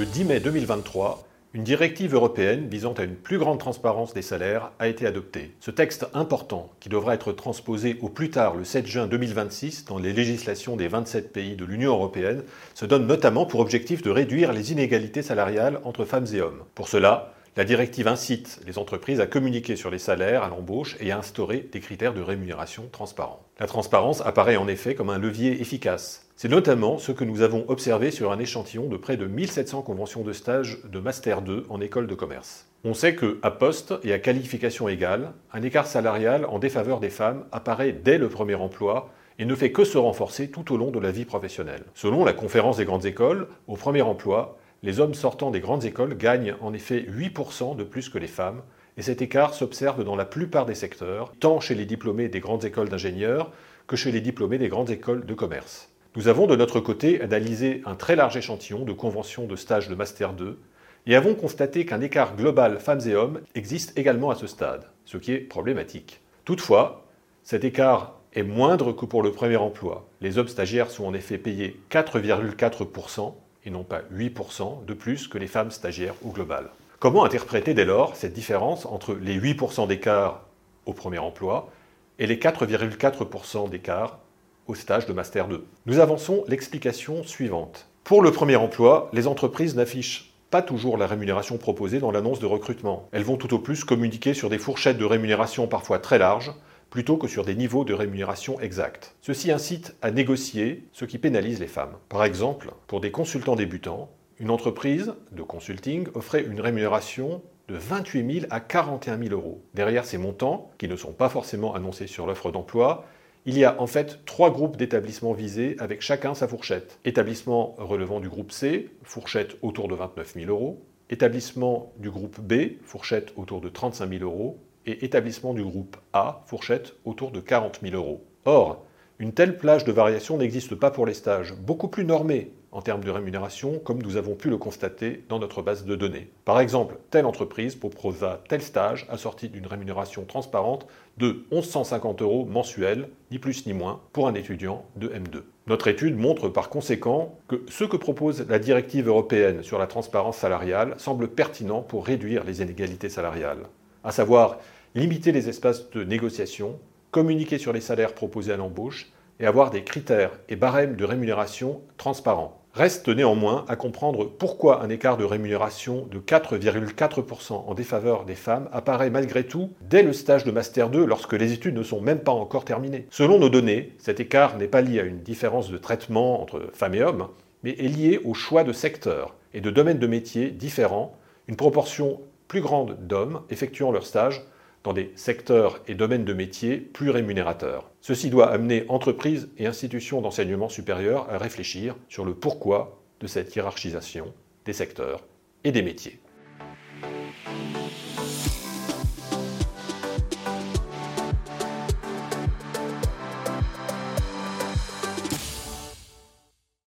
Le 10 mai 2023, une directive européenne visant à une plus grande transparence des salaires a été adoptée. Ce texte important, qui devra être transposé au plus tard le 7 juin 2026 dans les législations des 27 pays de l'Union européenne, se donne notamment pour objectif de réduire les inégalités salariales entre femmes et hommes. Pour cela, la directive incite les entreprises à communiquer sur les salaires à l'embauche et à instaurer des critères de rémunération transparents. La transparence apparaît en effet comme un levier efficace. C'est notamment ce que nous avons observé sur un échantillon de près de 1700 conventions de stage de Master 2 en école de commerce. On sait que, à poste et à qualification égale, un écart salarial en défaveur des femmes apparaît dès le premier emploi et ne fait que se renforcer tout au long de la vie professionnelle. Selon la conférence des grandes écoles, au premier emploi, les hommes sortant des grandes écoles gagnent en effet 8% de plus que les femmes, et cet écart s'observe dans la plupart des secteurs, tant chez les diplômés des grandes écoles d'ingénieurs que chez les diplômés des grandes écoles de commerce. Nous avons de notre côté analysé un très large échantillon de conventions de stage de Master 2 et avons constaté qu'un écart global femmes et hommes existe également à ce stade, ce qui est problématique. Toutefois, cet écart est moindre que pour le premier emploi. Les hommes stagiaires sont en effet payés 4,4% et non pas 8% de plus que les femmes stagiaires au global. Comment interpréter dès lors cette différence entre les 8% d'écart au premier emploi et les 4,4% d'écart stage de Master 2 Nous avançons l'explication suivante. Pour le premier emploi, les entreprises n'affichent pas toujours la rémunération proposée dans l'annonce de recrutement. Elles vont tout au plus communiquer sur des fourchettes de rémunération parfois très larges, plutôt que sur des niveaux de rémunération exacts. Ceci incite à négocier, ce qui pénalise les femmes. Par exemple, pour des consultants débutants, une entreprise de consulting offrait une rémunération de 28 000 à 41 000 euros. Derrière ces montants, qui ne sont pas forcément annoncés sur l'offre d'emploi, il y a en fait trois groupes d'établissements visés avec chacun sa fourchette. Établissement relevant du groupe C, fourchette autour de 29 000 euros. Établissement du groupe B, fourchette autour de 35 000 euros et établissement du groupe A, fourchette autour de 40 000 euros. Or, une telle plage de variation n'existe pas pour les stages, beaucoup plus normés en termes de rémunération, comme nous avons pu le constater dans notre base de données. Par exemple, telle entreprise proposa tel stage assorti d'une rémunération transparente de 1150 euros mensuels, ni plus ni moins, pour un étudiant de M2. Notre étude montre par conséquent que ce que propose la directive européenne sur la transparence salariale semble pertinent pour réduire les inégalités salariales à savoir limiter les espaces de négociation, communiquer sur les salaires proposés à l'embauche et avoir des critères et barèmes de rémunération transparents. Reste néanmoins à comprendre pourquoi un écart de rémunération de 4,4% en défaveur des femmes apparaît malgré tout dès le stage de Master 2 lorsque les études ne sont même pas encore terminées. Selon nos données, cet écart n'est pas lié à une différence de traitement entre femmes et hommes, mais est lié au choix de secteurs et de domaines de métiers différents, une proportion plus grande d'hommes effectuant leur stage dans des secteurs et domaines de métiers plus rémunérateurs. Ceci doit amener entreprises et institutions d'enseignement supérieur à réfléchir sur le pourquoi de cette hiérarchisation des secteurs et des métiers.